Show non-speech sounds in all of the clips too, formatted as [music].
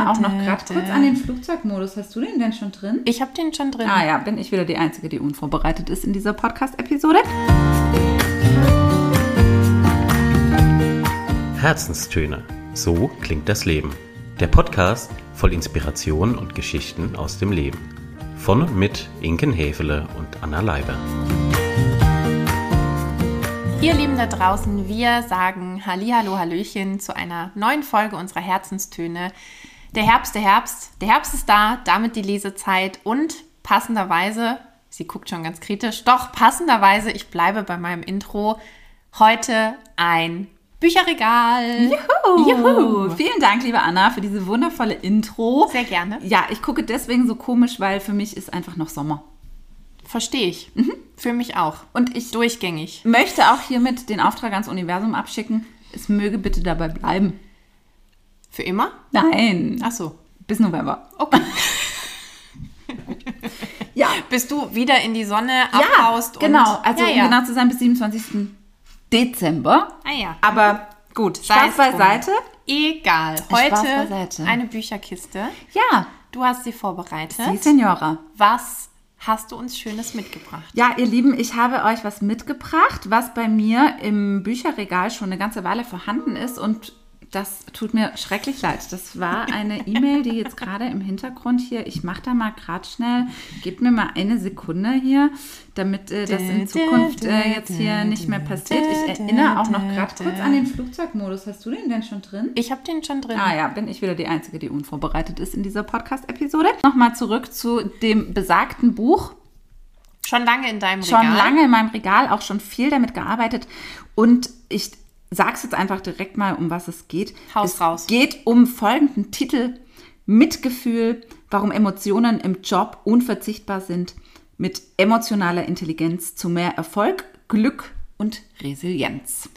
Ina auch noch gerade kurz an den Flugzeugmodus. Hast du den denn schon drin? Ich habe den schon drin. Ah ja, bin ich wieder die Einzige, die unvorbereitet ist in dieser Podcast-Episode. Herzenstöne. So klingt das Leben. Der Podcast voll Inspiration und Geschichten aus dem Leben. Von und mit Inken Hefele und Anna Leiber. Ihr Lieben da draußen, wir sagen Hallihallo, Hallöchen zu einer neuen Folge unserer Herzenstöne. Der Herbst, der Herbst, der Herbst ist da, damit die Lesezeit und passenderweise, sie guckt schon ganz kritisch, doch passenderweise, ich bleibe bei meinem Intro, heute ein Bücherregal. Juhu. Juhu. Vielen Dank, liebe Anna, für diese wundervolle Intro. Sehr gerne. Ja, ich gucke deswegen so komisch, weil für mich ist einfach noch Sommer. Verstehe ich. Mhm. Für mich auch. Und ich durchgängig. Möchte auch hiermit den Auftrag ans Universum abschicken. Es möge bitte dabei bleiben. Für immer? Nein. Ach so. Bis November. Okay. [laughs] ja. Bis du wieder in die Sonne abhaust. Ja, genau. Also ja, ja. um genau zu sein, bis 27. Dezember. Ah ja. Aber gut, Spaß beiseite. Egal. Heute eine Bücherkiste. Ja. Du hast sie vorbereitet. Sie, Senora. Was hast du uns Schönes mitgebracht? Ja, ihr Lieben, ich habe euch was mitgebracht, was bei mir im Bücherregal schon eine ganze Weile vorhanden ist und das tut mir schrecklich leid. Das war eine E-Mail, die jetzt gerade im Hintergrund hier, ich mache da mal gerade schnell, gebt mir mal eine Sekunde hier, damit äh, das in Zukunft äh, jetzt hier nicht mehr passiert. Ich erinnere auch noch gerade kurz an den Flugzeugmodus. Hast du den denn schon drin? Ich habe den schon drin. Ah ja, bin ich wieder die Einzige, die unvorbereitet ist in dieser Podcast-Episode. Nochmal zurück zu dem besagten Buch. Schon lange in deinem Regal? Schon lange in meinem Regal, auch schon viel damit gearbeitet. Und ich sag's jetzt einfach direkt mal, um was es geht. Haus es raus. geht um folgenden Titel. Mitgefühl, warum Emotionen im Job unverzichtbar sind, mit emotionaler Intelligenz zu mehr Erfolg, Glück und Resilienz.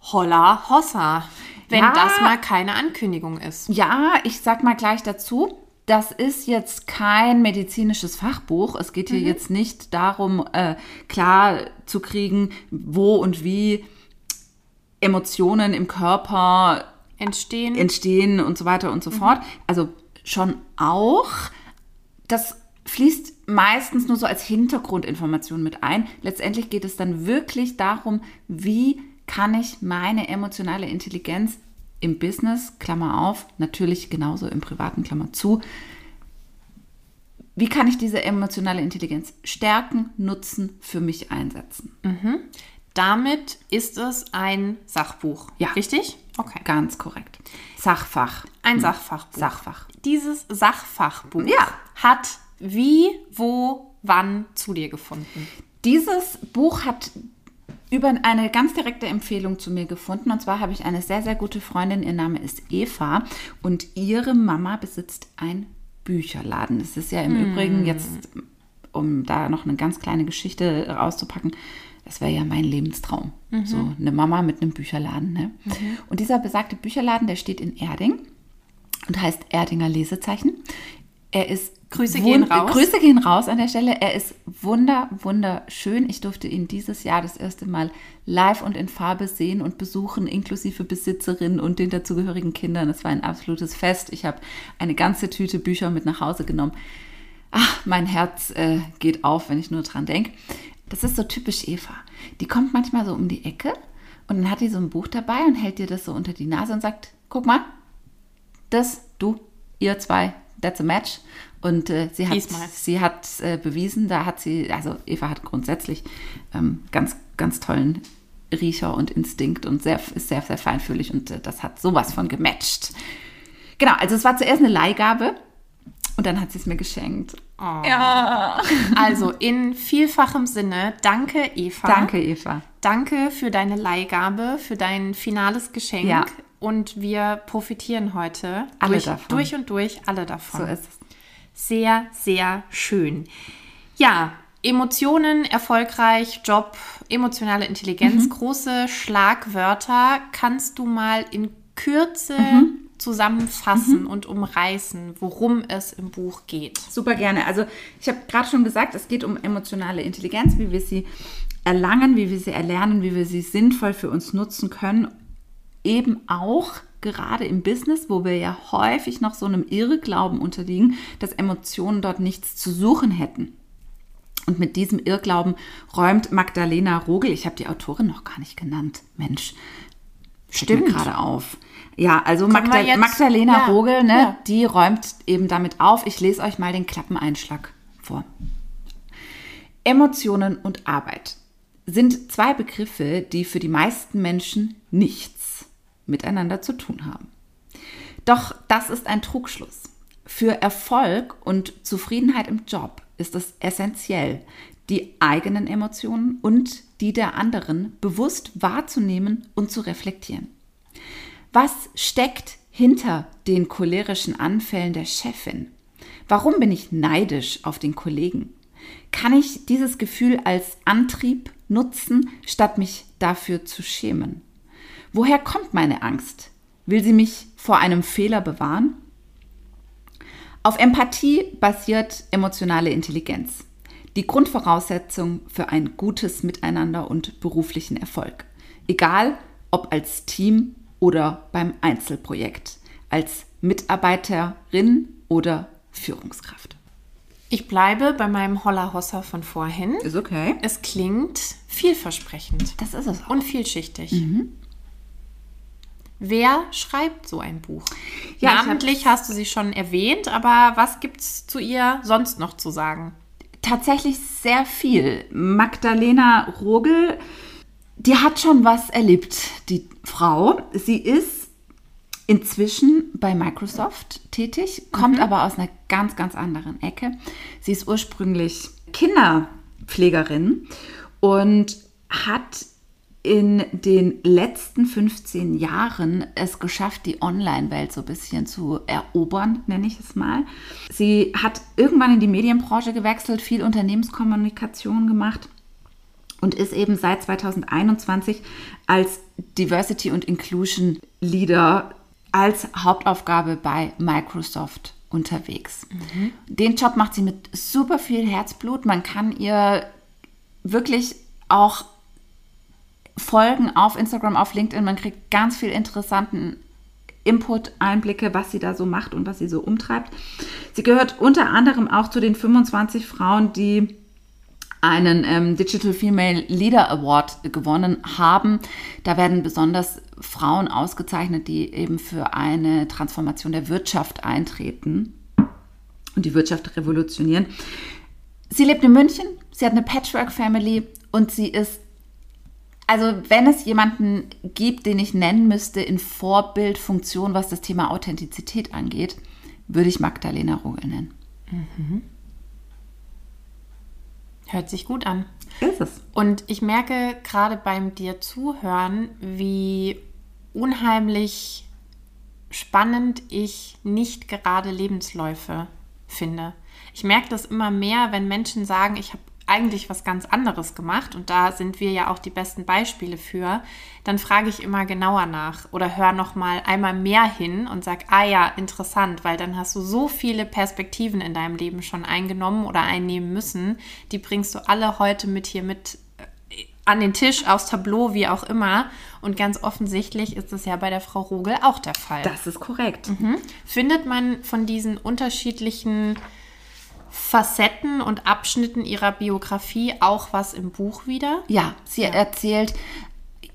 Holla Hossa, wenn ja, das mal keine Ankündigung ist. Ja, ich sag mal gleich dazu, das ist jetzt kein medizinisches Fachbuch. Es geht hier mhm. jetzt nicht darum, äh, klar zu kriegen, wo und wie Emotionen im Körper entstehen, entstehen und so weiter und so mhm. fort. Also schon auch. Das fließt meistens nur so als Hintergrundinformation mit ein. Letztendlich geht es dann wirklich darum, wie kann ich meine emotionale Intelligenz im Business, Klammer auf, natürlich genauso im privaten, Klammer zu. Wie kann ich diese emotionale Intelligenz stärken, nutzen, für mich einsetzen? Mhm. Damit ist es ein Sachbuch. Ja. Richtig? Okay. Ganz korrekt. Sachfach. Ein hm. Sachfachbuch. Sachfach. Dieses Sachfachbuch ja. hat wie, wo, wann zu dir gefunden? Dieses Buch hat über eine ganz direkte Empfehlung zu mir gefunden. Und zwar habe ich eine sehr, sehr gute Freundin, ihr Name ist Eva und ihre Mama besitzt ein Bücherladen. Es ist ja im hm. Übrigen jetzt, um da noch eine ganz kleine Geschichte rauszupacken, das wäre ja mein Lebenstraum. Mhm. So eine Mama mit einem Bücherladen. Ne? Mhm. Und dieser besagte Bücherladen, der steht in Erding und heißt Erdinger Lesezeichen. Er ist Grüße gehen raus. Grüße gehen raus an der Stelle. Er ist wunder, wunderschön. Ich durfte ihn dieses Jahr das erste Mal live und in Farbe sehen und besuchen, inklusive Besitzerin und den dazugehörigen Kindern. Es war ein absolutes Fest. Ich habe eine ganze Tüte Bücher mit nach Hause genommen. Ach, mein Herz äh, geht auf, wenn ich nur dran denke. Das ist so typisch Eva. Die kommt manchmal so um die Ecke und dann hat die so ein Buch dabei und hält dir das so unter die Nase und sagt, guck mal, das, du, ihr zwei, that's a match. Und äh, sie hat, sie hat äh, bewiesen, da hat sie, also Eva hat grundsätzlich ähm, ganz, ganz tollen Riecher und Instinkt und sehr, ist sehr, sehr feinfühlig und äh, das hat sowas von gematcht. Genau, also es war zuerst eine Leihgabe und dann hat sie es mir geschenkt. Oh. Ja. [laughs] Also in vielfachem Sinne, danke Eva. Danke Eva. Danke für deine Leihgabe, für dein finales Geschenk. Ja. Und wir profitieren heute alle durch, davon. durch und durch alle davon. So ist es sehr, sehr schön. Ja, Emotionen, erfolgreich, Job, emotionale Intelligenz, mhm. große Schlagwörter. Kannst du mal in Kürze mhm. zusammenfassen mhm. und umreißen, worum es im Buch geht? Super gerne. Also ich habe gerade schon gesagt, es geht um emotionale Intelligenz, wie wir sie erlangen, wie wir sie erlernen, wie wir sie sinnvoll für uns nutzen können. Eben auch gerade im Business, wo wir ja häufig noch so einem Irrglauben unterliegen, dass Emotionen dort nichts zu suchen hätten. Und mit diesem Irrglauben räumt Magdalena Rogel, ich habe die Autorin noch gar nicht genannt, Mensch, stimmt gerade auf. Ja, also Magda jetzt, Magdalena ja, Rogel, ne, ja. die räumt eben damit auf. Ich lese euch mal den Klappeneinschlag vor. Emotionen und Arbeit sind zwei Begriffe, die für die meisten Menschen nichts miteinander zu tun haben. Doch das ist ein Trugschluss. Für Erfolg und Zufriedenheit im Job ist es essentiell, die eigenen Emotionen und die der anderen bewusst wahrzunehmen und zu reflektieren. Was steckt hinter den cholerischen Anfällen der Chefin? Warum bin ich neidisch auf den Kollegen? Kann ich dieses Gefühl als Antrieb nutzen, statt mich dafür zu schämen? Woher kommt meine Angst? Will sie mich vor einem Fehler bewahren? Auf Empathie basiert emotionale Intelligenz, die Grundvoraussetzung für ein gutes Miteinander und beruflichen Erfolg. Egal ob als Team oder beim Einzelprojekt, als Mitarbeiterin oder Führungskraft. Ich bleibe bei meinem Holla Hossa von vorhin. Ist okay. Es klingt vielversprechend. Das ist es. Auch. Und vielschichtig. Mhm. Wer schreibt so ein Buch? Ja, Namentlich hast du sie schon erwähnt, aber was gibt es zu ihr sonst noch zu sagen? Tatsächlich sehr viel. Magdalena Rogel, die hat schon was erlebt, die Frau. Sie ist inzwischen bei Microsoft tätig, kommt mhm. aber aus einer ganz, ganz anderen Ecke. Sie ist ursprünglich Kinderpflegerin und hat in den letzten 15 Jahren es geschafft, die Online-Welt so ein bisschen zu erobern, nenne ich es mal. Sie hat irgendwann in die Medienbranche gewechselt, viel Unternehmenskommunikation gemacht und ist eben seit 2021 als Diversity und Inclusion Leader als Hauptaufgabe bei Microsoft unterwegs. Mhm. Den Job macht sie mit super viel Herzblut. Man kann ihr wirklich auch folgen auf Instagram, auf LinkedIn. Man kriegt ganz viel interessanten Input, Einblicke, was sie da so macht und was sie so umtreibt. Sie gehört unter anderem auch zu den 25 Frauen, die einen ähm, Digital Female Leader Award gewonnen haben. Da werden besonders Frauen ausgezeichnet, die eben für eine Transformation der Wirtschaft eintreten und die Wirtschaft revolutionieren. Sie lebt in München, sie hat eine Patchwork-Family und sie ist, also wenn es jemanden gibt, den ich nennen müsste in Vorbildfunktion, was das Thema Authentizität angeht, würde ich Magdalena Rogel nennen. Mhm. Hört sich gut an. Ist es. Und ich merke gerade beim dir zuhören, wie unheimlich spannend ich nicht gerade Lebensläufe finde. Ich merke das immer mehr, wenn Menschen sagen, ich habe eigentlich was ganz anderes gemacht und da sind wir ja auch die besten Beispiele für, dann frage ich immer genauer nach oder höre noch mal einmal mehr hin und sag, ah ja, interessant, weil dann hast du so viele Perspektiven in deinem Leben schon eingenommen oder einnehmen müssen, die bringst du alle heute mit hier mit äh, an den Tisch, aufs Tableau, wie auch immer. Und ganz offensichtlich ist es ja bei der Frau Rogel auch der Fall. Das ist korrekt. Mhm. Findet man von diesen unterschiedlichen Facetten und Abschnitten ihrer Biografie auch was im Buch wieder? Ja, sie ja. erzählt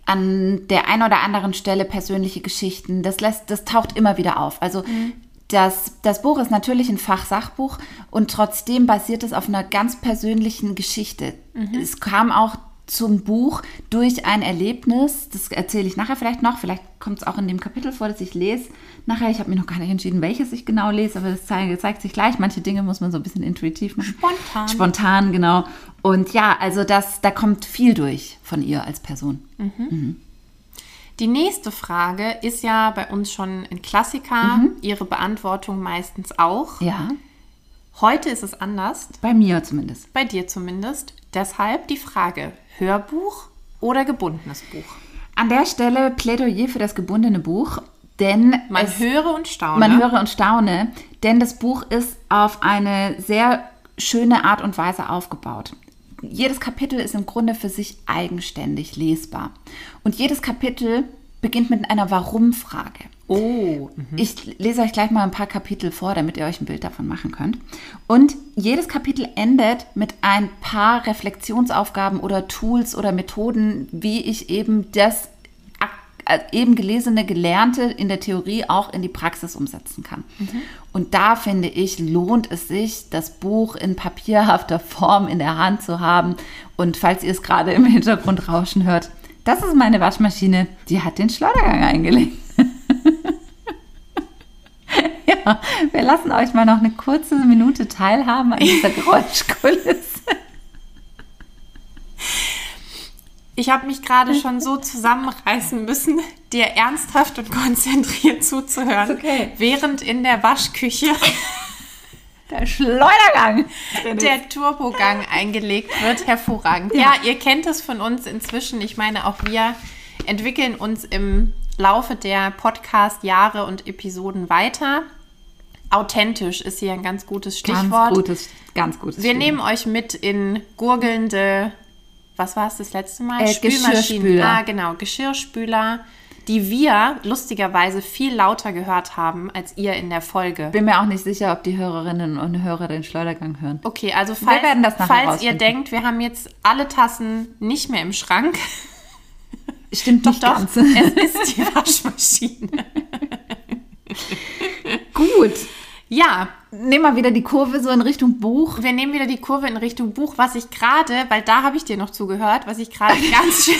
an der einen oder anderen Stelle persönliche Geschichten. Das, lässt, das taucht immer wieder auf. Also mhm. das, das Buch ist natürlich ein Fachsachbuch und trotzdem basiert es auf einer ganz persönlichen Geschichte. Mhm. Es kam auch zum Buch durch ein Erlebnis, das erzähle ich nachher vielleicht noch, vielleicht kommt es auch in dem Kapitel vor, das ich lese. Nachher, ich habe mir noch gar nicht entschieden, welches ich genau lese, aber das zeigt, zeigt, sich gleich. Manche Dinge muss man so ein bisschen intuitiv machen. Spontan. Spontan, genau. Und ja, also das, da kommt viel durch von ihr als Person. Mhm. Mhm. Die nächste Frage ist ja bei uns schon ein Klassiker, mhm. ihre Beantwortung meistens auch. Ja. Heute ist es anders. Bei mir zumindest. Bei dir zumindest. Deshalb die Frage, Hörbuch oder gebundenes Buch? An der Stelle Plädoyer für das gebundene Buch, denn man es, höre und staune. Man höre und staune, denn das Buch ist auf eine sehr schöne Art und Weise aufgebaut. Jedes Kapitel ist im Grunde für sich eigenständig lesbar. Und jedes Kapitel beginnt mit einer Warum-Frage. Oh. Ich lese euch gleich mal ein paar Kapitel vor, damit ihr euch ein Bild davon machen könnt. Und jedes Kapitel endet mit ein paar Reflexionsaufgaben oder Tools oder Methoden, wie ich eben das äh, eben gelesene, gelernte in der Theorie auch in die Praxis umsetzen kann. Und da finde ich, lohnt es sich, das Buch in papierhafter Form in der Hand zu haben. Und falls ihr es gerade im Hintergrund rauschen hört, das ist meine Waschmaschine, die hat den Schleudergang eingelegt. [laughs] [laughs] ja, wir lassen euch mal noch eine kurze Minute teilhaben an dieser [laughs] Geräuschkulisse. Ich habe mich gerade schon so zusammenreißen müssen, dir ernsthaft und konzentriert zuzuhören, okay. während in der Waschküche [laughs] Der Schleudergang. der Turbogang eingelegt wird. Hervorragend. Ja. ihr kennt es von uns inzwischen. Ich meine, auch wir entwickeln uns im Laufe der Podcast-Jahre und Episoden weiter. Authentisch ist hier ein ganz gutes Stichwort. Ganz gutes, ganz gutes. Wir nehmen euch mit in gurgelnde, was war es das letzte Mal? Äh, Geschirrspüler. Ah, genau, Geschirrspüler, die wir lustigerweise viel lauter gehört haben als ihr in der Folge. bin mir auch nicht sicher, ob die Hörerinnen und Hörer den Schleudergang hören. Okay, also falls, werden das nachher falls ihr denkt, wir haben jetzt alle Tassen nicht mehr im Schrank, Stimmt nicht doch, ganz. es ist die Waschmaschine. [laughs] Gut. Ja, Nehmen wir wieder die Kurve so in Richtung Buch. wir nehmen wieder die Kurve in Richtung Buch, was ich gerade, weil da habe ich dir noch zugehört, was ich gerade [laughs] ganz schön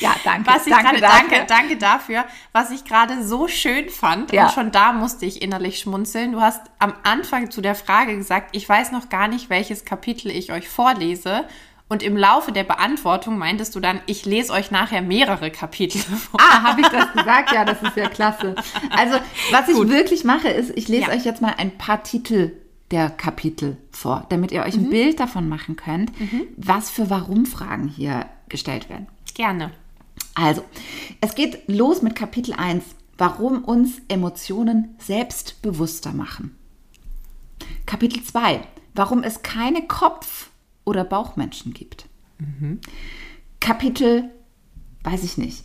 Ja, danke. Was ich danke, gerade, danke, danke dafür, was ich gerade so schön fand. Ja. Und schon da musste ich innerlich schmunzeln. Du hast am Anfang zu der Frage gesagt, ich weiß noch gar nicht, welches Kapitel ich euch vorlese. Und im Laufe der Beantwortung meintest du dann, ich lese euch nachher mehrere Kapitel vor. Ah, habe ich das gesagt? Ja, das ist ja klasse. Also, was ich Gut. wirklich mache, ist, ich lese Ja. euch jetzt mal ein paar Titel der Kapitel vor, damit ihr euch Mhm. ein Bild davon machen könnt, was für Warum-Fragen hier gestellt werden. Gerne. Also, es geht los mit Kapitel 1, warum uns Emotionen selbstbewusster machen. Kapitel 2, warum es keine Kopf- oder Bauchmenschen gibt. Kapitel, weiß ich nicht,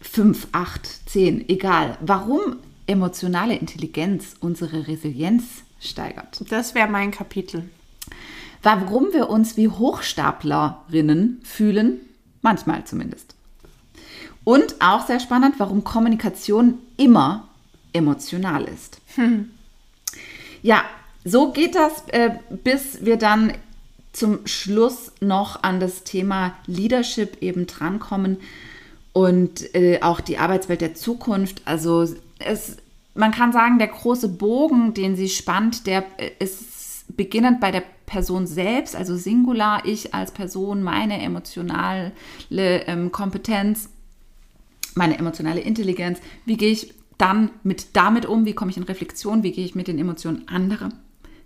5, 8, 10, egal, warum emotionale Intelligenz unsere Resilienz steigert. Das wäre mein Kapitel. Warum wir uns wie Hochstaplerinnen fühlen, manchmal zumindest. Und auch sehr spannend, warum Kommunikation immer emotional ist. Ja, so geht das, äh, bis wir dann zum Schluss noch an das Thema Leadership eben drankommen und äh, auch die Arbeitswelt der Zukunft. Also es, man kann sagen, der große Bogen, den sie spannt, der äh, ist beginnend bei der Person selbst, also Singular, ich als Person, meine emotionale ähm, Kompetenz, meine emotionale Intelligenz, wie gehe ich dann mit damit um, wie komme ich in Reflexion, wie gehe ich mit den Emotionen anderer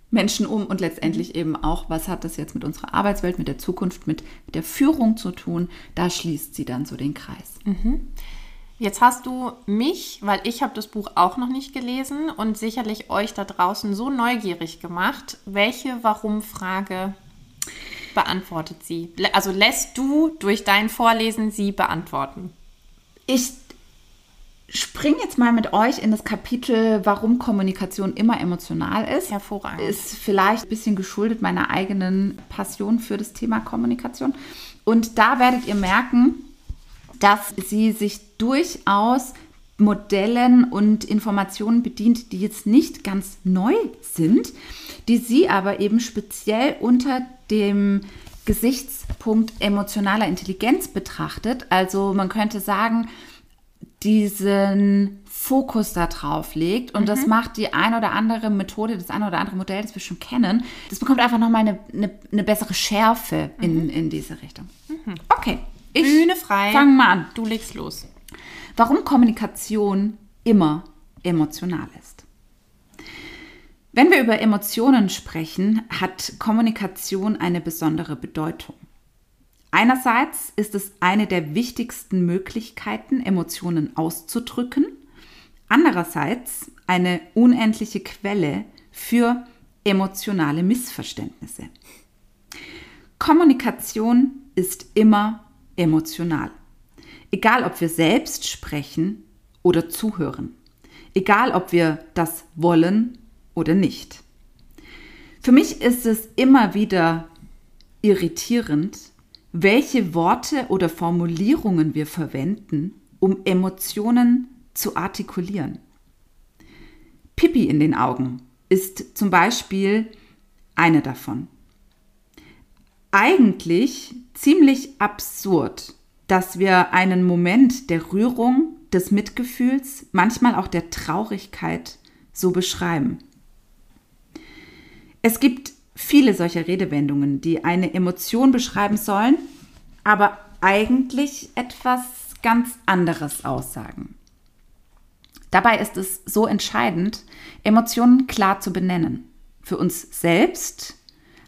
Menschen um und letztendlich eben auch, was hat das jetzt mit unserer Arbeitswelt, mit der Zukunft, mit der Führung zu tun, da schließt sie dann so den Kreis. Jetzt hast du mich, weil ich habe das Buch auch noch nicht gelesen und sicherlich euch da draußen so neugierig gemacht. Welche Warum-Frage beantwortet sie? Also lässt du durch dein Vorlesen sie beantworten? Ich springe jetzt mal mit euch in das Kapitel, warum Kommunikation immer emotional ist. Hervorragend. Ist vielleicht ein bisschen geschuldet meiner eigenen Passion für das Thema Kommunikation. Und da werdet ihr merken, dass sie sich durchaus Modellen und Informationen bedient, die jetzt nicht ganz neu sind, die sie aber eben speziell unter dem Gesichtspunkt emotionaler Intelligenz betrachtet. Also man könnte sagen, diesen Fokus da drauf legt und das macht die ein oder andere Methode, das ein oder andere Modell, das wir schon kennen, das bekommt einfach nochmal eine, eine, eine bessere Schärfe in, in diese Richtung. Okay, ich Bühne frei. fang mal an. Du legst los. Warum Kommunikation immer emotional ist. Wenn wir über Emotionen sprechen, hat Kommunikation eine besondere Bedeutung. Einerseits ist es eine der wichtigsten Möglichkeiten, Emotionen auszudrücken. Andererseits eine unendliche Quelle für emotionale Missverständnisse. Kommunikation ist immer emotional. Egal, ob wir selbst sprechen oder zuhören. Egal, ob wir das wollen oder nicht. Für mich ist es immer wieder irritierend, welche Worte oder Formulierungen wir verwenden, um Emotionen zu artikulieren. Pipi in den Augen ist zum Beispiel eine davon. Eigentlich ziemlich absurd, dass wir einen Moment der Rührung, des Mitgefühls, manchmal auch der Traurigkeit so beschreiben. Es gibt viele solcher Redewendungen, die eine Emotion beschreiben sollen, aber eigentlich etwas ganz anderes aussagen. Dabei ist es so entscheidend, Emotionen klar zu benennen. Für uns selbst,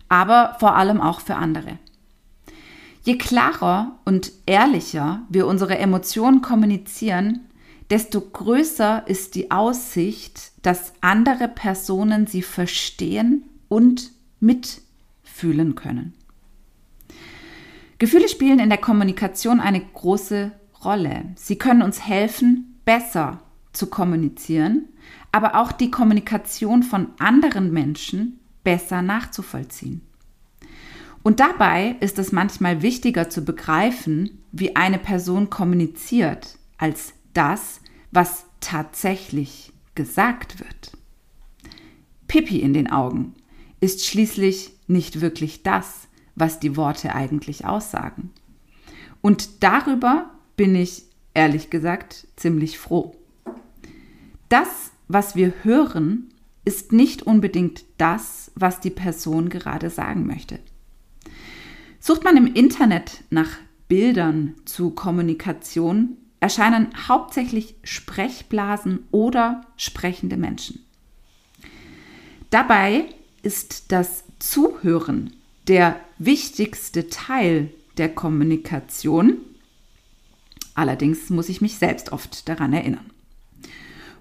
aber vor allem auch für andere. Je klarer und ehrlicher wir unsere Emotionen kommunizieren, desto größer ist die Aussicht, dass andere Personen sie verstehen und mitfühlen können. Gefühle spielen in der Kommunikation eine große Rolle. Sie können uns helfen, besser zu kommunizieren, aber auch die Kommunikation von anderen Menschen besser nachzuvollziehen. Und dabei ist es manchmal wichtiger zu begreifen, wie eine Person kommuniziert, als das, was tatsächlich gesagt wird. Pipi in den Augen ist schließlich nicht wirklich das, was die Worte eigentlich aussagen. Und darüber bin ich ehrlich gesagt ziemlich froh. Das, was wir hören, ist nicht unbedingt das, was die Person gerade sagen möchte. Sucht man im Internet nach Bildern zu Kommunikation, erscheinen hauptsächlich Sprechblasen oder sprechende Menschen. Dabei ist das Zuhören der wichtigste Teil der Kommunikation. Allerdings muss ich mich selbst oft daran erinnern.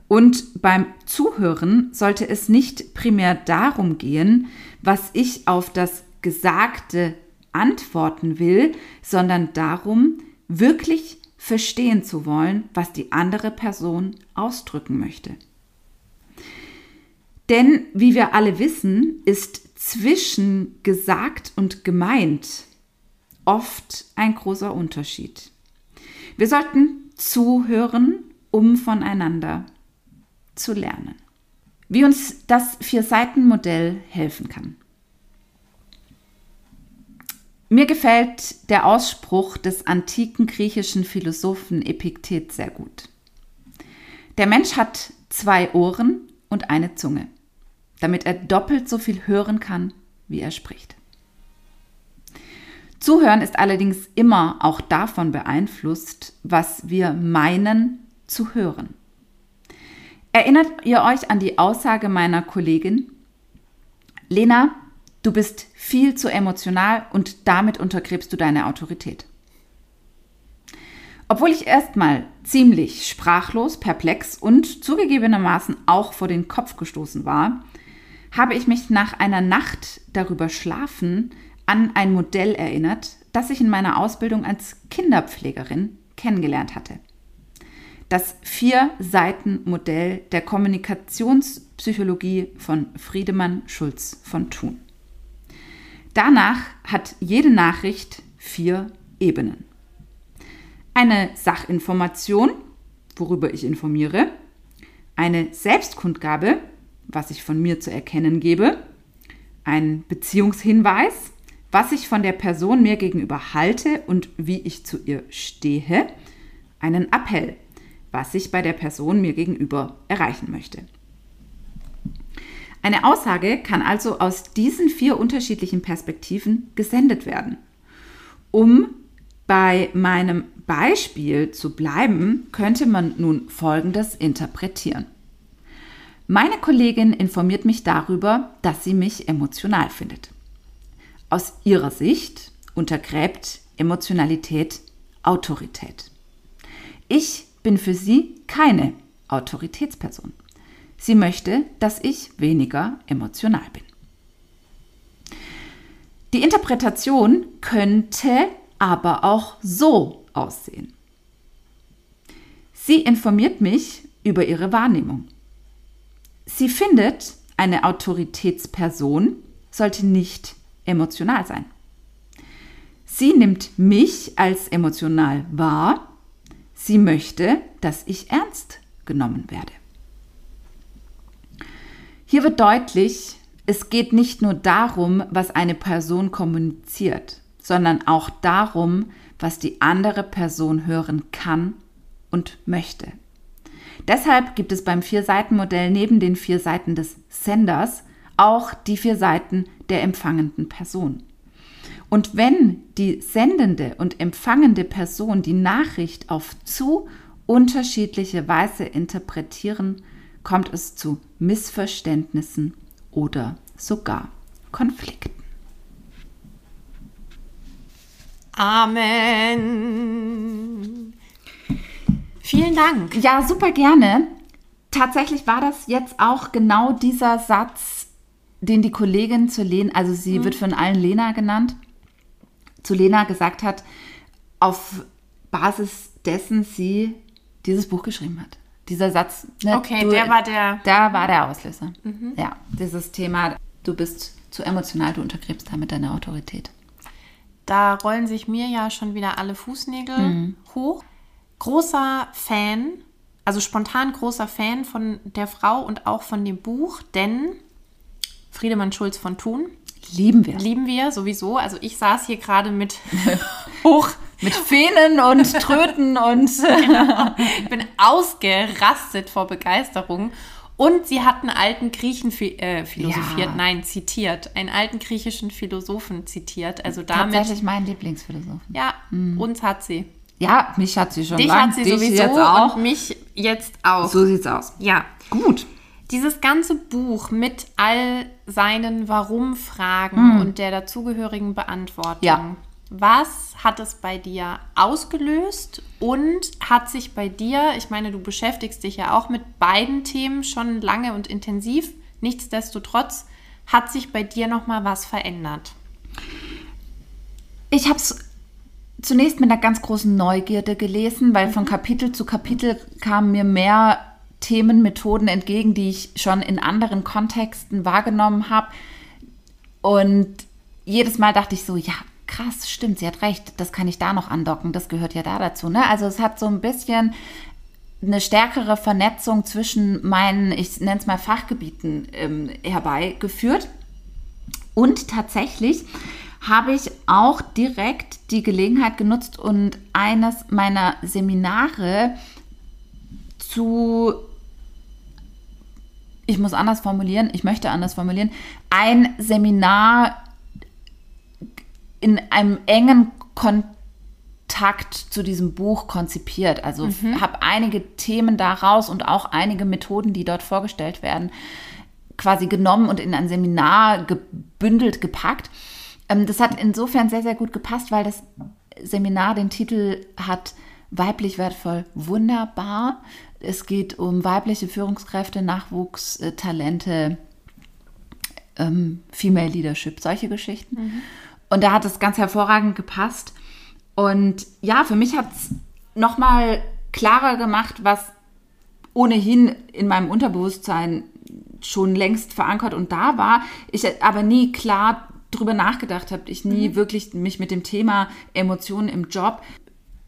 Und beim Zuhören sollte es nicht primär darum gehen, was ich auf das Gesagte antworten will, sondern darum, wirklich verstehen zu wollen, was die andere Person ausdrücken möchte. Denn, wie wir alle wissen, ist zwischen gesagt und gemeint oft ein großer Unterschied. Wir sollten zuhören, um voneinander zu lernen. Wie uns das Vier-Seiten-Modell helfen kann. Mir gefällt der Ausspruch des antiken griechischen Philosophen Epiktet sehr gut. Der Mensch hat zwei Ohren und eine Zunge, damit er doppelt so viel hören kann, wie er spricht. Zuhören ist allerdings immer auch davon beeinflusst, was wir meinen zu hören. Erinnert ihr euch an die Aussage meiner Kollegin? Lena, du bist viel zu emotional und damit untergräbst du deine Autorität. Obwohl ich erstmal ziemlich sprachlos, perplex und zugegebenermaßen auch vor den Kopf gestoßen war, habe ich mich nach einer Nacht darüber schlafen an ein Modell erinnert, das ich in meiner Ausbildung als Kinderpflegerin kennengelernt hatte das Vier-Seiten-Modell der Kommunikationspsychologie von Friedemann Schulz von Thun. Danach hat jede Nachricht vier Ebenen. Eine Sachinformation, worüber ich informiere, eine Selbstkundgabe, was ich von mir zu erkennen gebe, ein Beziehungshinweis, was ich von der Person mir gegenüber halte und wie ich zu ihr stehe, einen Appell, was ich bei der Person mir gegenüber erreichen möchte. Eine Aussage kann also aus diesen vier unterschiedlichen Perspektiven gesendet werden. Um bei meinem Beispiel zu bleiben, könnte man nun Folgendes interpretieren. Meine Kollegin informiert mich darüber, dass sie mich emotional findet. Aus ihrer Sicht untergräbt Emotionalität Autorität. Ich bin für sie keine Autoritätsperson. Sie möchte, dass ich weniger emotional bin. Die Interpretation könnte aber auch so aussehen. Sie informiert mich über ihre Wahrnehmung. Sie findet, eine Autoritätsperson sollte nicht emotional sein. Sie nimmt mich als emotional wahr. Sie möchte, dass ich ernst genommen werde. Hier wird deutlich, es geht nicht nur darum, was eine Person kommuniziert, sondern auch darum, was die andere Person hören kann und möchte. Deshalb gibt es beim Vier-Seiten-Modell neben den vier Seiten des Senders auch die vier Seiten der empfangenden Person. Und wenn die sendende und empfangende Person die Nachricht auf zu unterschiedliche Weise interpretieren, kommt es zu Missverständnissen oder sogar Konflikten. Amen. Vielen Dank. Ja, super gerne. Tatsächlich war das jetzt auch genau dieser Satz, den die Kollegin zu Lena, also sie mhm. wird von allen Lena genannt, zu Lena gesagt hat, auf Basis dessen sie dieses Buch geschrieben hat. Dieser Satz. Ne, okay, du, der war der. Da war der Auslöser. Mhm. Ja, dieses Thema, du bist zu emotional, du untergräbst damit deine Autorität. Da rollen sich mir ja schon wieder alle Fußnägel mhm. hoch großer Fan, also spontan großer Fan von der Frau und auch von dem Buch, denn Friedemann Schulz von Thun. Lieben wir. Lieben wir sowieso. Also ich saß hier gerade mit [laughs] hoch. Mit Fähnen und [laughs] Tröten und. [laughs] genau. Ich bin ausgerastet vor Begeisterung. Und sie hat einen alten Griechen äh, philosophiert, ja. nein, zitiert, einen alten griechischen Philosophen zitiert. Also damit, Tatsächlich mein Lieblingsphilosophen. Ja, mhm. uns hat sie. Ja, mich hat sie schon Dich lang. hat sie Dich sowieso jetzt auch. und mich jetzt auch. So sieht's aus. Ja. Gut. Dieses ganze Buch mit all seinen Warum-Fragen mhm. und der dazugehörigen Beantwortung. Ja. Was hat es bei dir ausgelöst und hat sich bei dir, ich meine, du beschäftigst dich ja auch mit beiden Themen schon lange und intensiv, nichtsdestotrotz hat sich bei dir noch mal was verändert? Ich habe es zunächst mit einer ganz großen Neugierde gelesen, weil von mhm. Kapitel zu Kapitel kamen mir mehr Themen, Methoden entgegen, die ich schon in anderen Kontexten wahrgenommen habe. Und jedes Mal dachte ich so, ja, krass, stimmt, sie hat recht, das kann ich da noch andocken, das gehört ja da dazu. Ne? Also es hat so ein bisschen eine stärkere Vernetzung zwischen meinen, ich nenne es mal Fachgebieten ähm, herbeigeführt. Und tatsächlich habe ich auch direkt die Gelegenheit genutzt und eines meiner Seminare zu, ich muss anders formulieren, ich möchte anders formulieren, ein Seminar in einem engen Kontakt zu diesem Buch konzipiert. Also mhm. habe einige Themen daraus und auch einige Methoden, die dort vorgestellt werden, quasi genommen und in ein Seminar gebündelt gepackt. Ähm, das hat insofern sehr, sehr gut gepasst, weil das Seminar den Titel hat Weiblich wertvoll wunderbar. Es geht um weibliche Führungskräfte, Nachwuchs, äh, Talente, ähm, Female Leadership, solche Geschichten. Mhm. Und da hat es ganz hervorragend gepasst. Und ja, für mich hat es nochmal klarer gemacht, was ohnehin in meinem Unterbewusstsein schon längst verankert und da war, ich aber nie klar drüber nachgedacht habe, ich nie mhm. wirklich mich mit dem Thema Emotionen im Job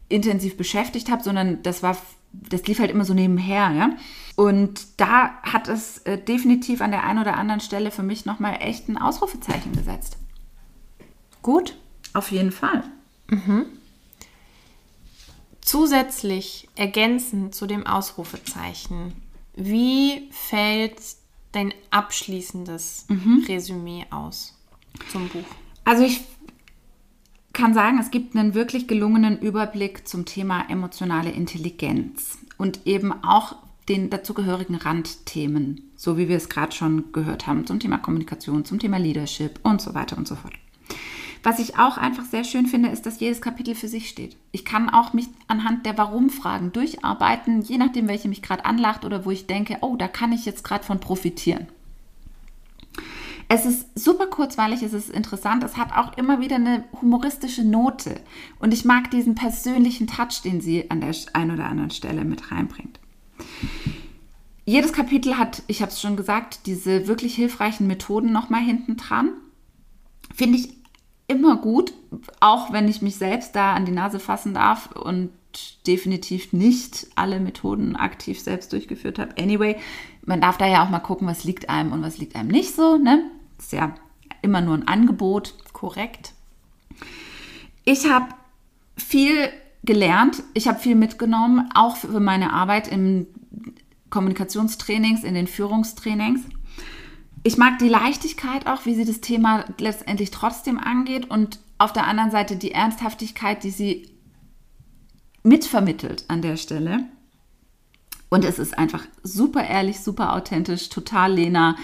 intensiv beschäftigt habe, sondern das war, das lief halt immer so nebenher. Ja? Und da hat es äh, definitiv an der einen oder anderen Stelle für mich nochmal echt ein Ausrufezeichen gesetzt. Gut. Auf jeden Fall. Mhm. Zusätzlich ergänzend zu dem Ausrufezeichen, wie fällt dein abschließendes mhm. Resümee aus? Zum Buch? Also ich kann sagen, es gibt einen wirklich gelungenen Überblick zum Thema emotionale Intelligenz und eben auch den dazugehörigen Randthemen, so wie wir es gerade schon gehört haben, zum Thema Kommunikation, zum Thema Leadership und so weiter und so fort. Was ich auch einfach sehr schön finde, ist, dass jedes Kapitel für sich steht. Ich kann auch mich anhand der Warum-Fragen durcharbeiten, je nachdem, welche mich gerade anlacht oder wo ich denke, oh, da kann ich jetzt gerade von profitieren. Es ist super kurzweilig, es ist interessant, es hat auch immer wieder eine humoristische Note. Und ich mag diesen persönlichen Touch, den sie an der einen oder anderen Stelle mit reinbringt. Jedes Kapitel hat, ich habe es schon gesagt, diese wirklich hilfreichen Methoden nochmal hinten dran. Finde ich immer gut, auch wenn ich mich selbst da an die Nase fassen darf und definitiv nicht alle Methoden aktiv selbst durchgeführt habe. Anyway, man darf da ja auch mal gucken, was liegt einem und was liegt einem nicht so. Ne? Ist ja immer nur ein Angebot. Korrekt. Ich habe viel gelernt, ich habe viel mitgenommen, auch für meine Arbeit in Kommunikationstrainings, in den Führungstrainings. Ich mag die Leichtigkeit auch, wie sie das Thema letztendlich trotzdem angeht und auf der anderen Seite die Ernsthaftigkeit, die sie mitvermittelt an der Stelle. Und es ist einfach super ehrlich, super authentisch, total Lena.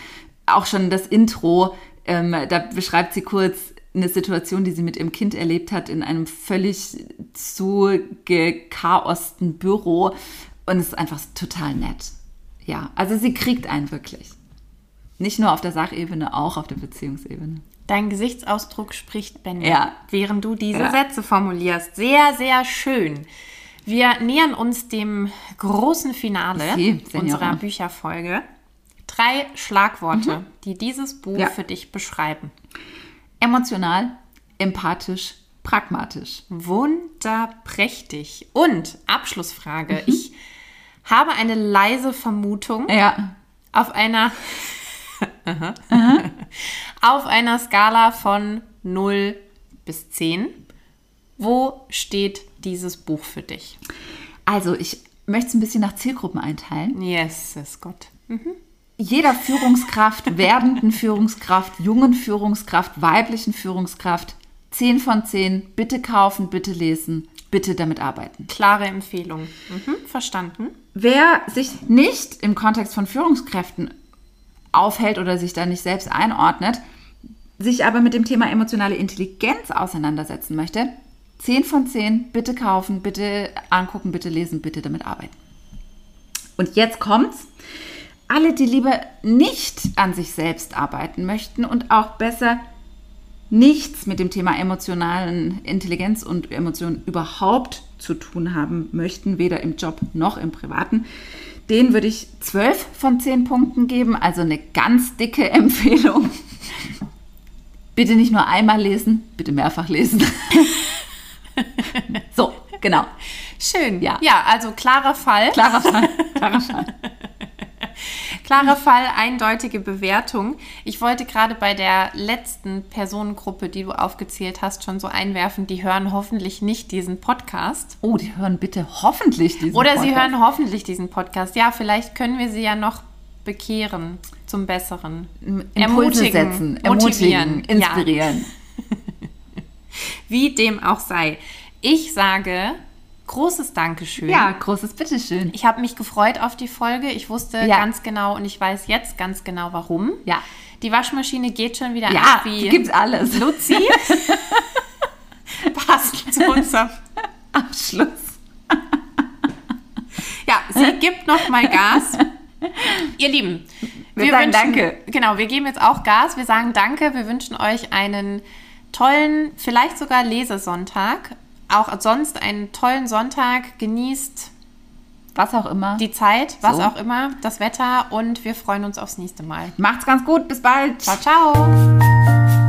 Auch schon das Intro, ähm, da beschreibt sie kurz eine Situation, die sie mit ihrem Kind erlebt hat in einem völlig zugekaosten Büro. Und es ist einfach total nett. Ja, also sie kriegt einen wirklich. Nicht nur auf der Sachebene, auch auf der Beziehungsebene. Dein Gesichtsausdruck spricht Bände, Ja. während du diese Ja. Sätze formulierst. Sehr, sehr schön. Wir nähern uns dem großen Finale Sie, unserer Bücherfolge. Drei Schlagworte, die dieses Buch Mhm. Ja. für dich beschreiben. Emotional, empathisch, pragmatisch. Wunderprächtig. Und Abschlussfrage. Mhm. Ich habe eine leise Vermutung Ja, auf einer [laughs] auf einer Skala von 0 bis 10. Wo steht dieses Buch für dich? also ich möchte es ein bisschen nach Zielgruppen einteilen. Yes, ist Gott. Jeder Führungskraft, werdenden Führungskraft, jungen Führungskraft, weiblichen Führungskraft, 10 von 10, bitte kaufen, bitte lesen, bitte damit arbeiten. Klare Empfehlung. Mhm, verstanden. Wer sich nicht im Kontext von Führungskräften aufhält oder sich da nicht selbst einordnet, sich aber mit dem Thema emotionale Intelligenz auseinandersetzen möchte, 10 von 10, bitte kaufen, bitte angucken, bitte lesen, bitte damit arbeiten. Und jetzt kommt's. Alle, die lieber nicht an sich selbst arbeiten möchten und auch besser nichts mit dem Thema emotionalen Intelligenz und Emotionen überhaupt zu tun haben möchten, weder im Job noch im Privaten, den würde ich 12 von 10 Punkten geben, also eine ganz dicke [laughs] Empfehlung. Bitte nicht nur einmal lesen, bitte mehrfach lesen. [laughs] so, genau. Schön. Ja. Ja, also klarer Fall. Klarer Fall. Klarer Fall. [laughs] Klarer Fall, eindeutige Bewertung. Ich wollte gerade bei der letzten Personengruppe, die du aufgezählt hast, schon so einwerfen, die hören hoffentlich nicht diesen Podcast. Oh, die hören bitte hoffentlich diesen Oder sie Podcast. hören hoffentlich diesen Podcast. Ja, vielleicht können wir sie ja noch bekehren zum Besseren. Impulse Ermutigen, setzen, ermutigen, inspirieren. [laughs] Wie dem auch sei. Ich sage großes Dankeschön. Ja, großes Bitteschön. Ich habe mich gefreut auf die Folge. Ich wusste Ja. ganz genau und ich weiß jetzt ganz genau warum. Ja. Die Waschmaschine geht schon wieder Ja, ab wie gibt's alles. Luzi. [laughs] Passt zu unserem. Abschluss. Ja, sie gibt noch mal Gas. Ihr Lieben, Wir sagen Danke. Genau, wir geben jetzt auch Gas. Wir sagen Danke. Wir wünschen euch einen tollen, vielleicht sogar Lesesonntag. Auch sonst einen tollen Sonntag. Genießt Was auch immer. die Zeit, was So. auch immer, das Wetter und wir freuen uns aufs nächste Mal. Macht's ganz gut. Bis bald. Ciao, ciao.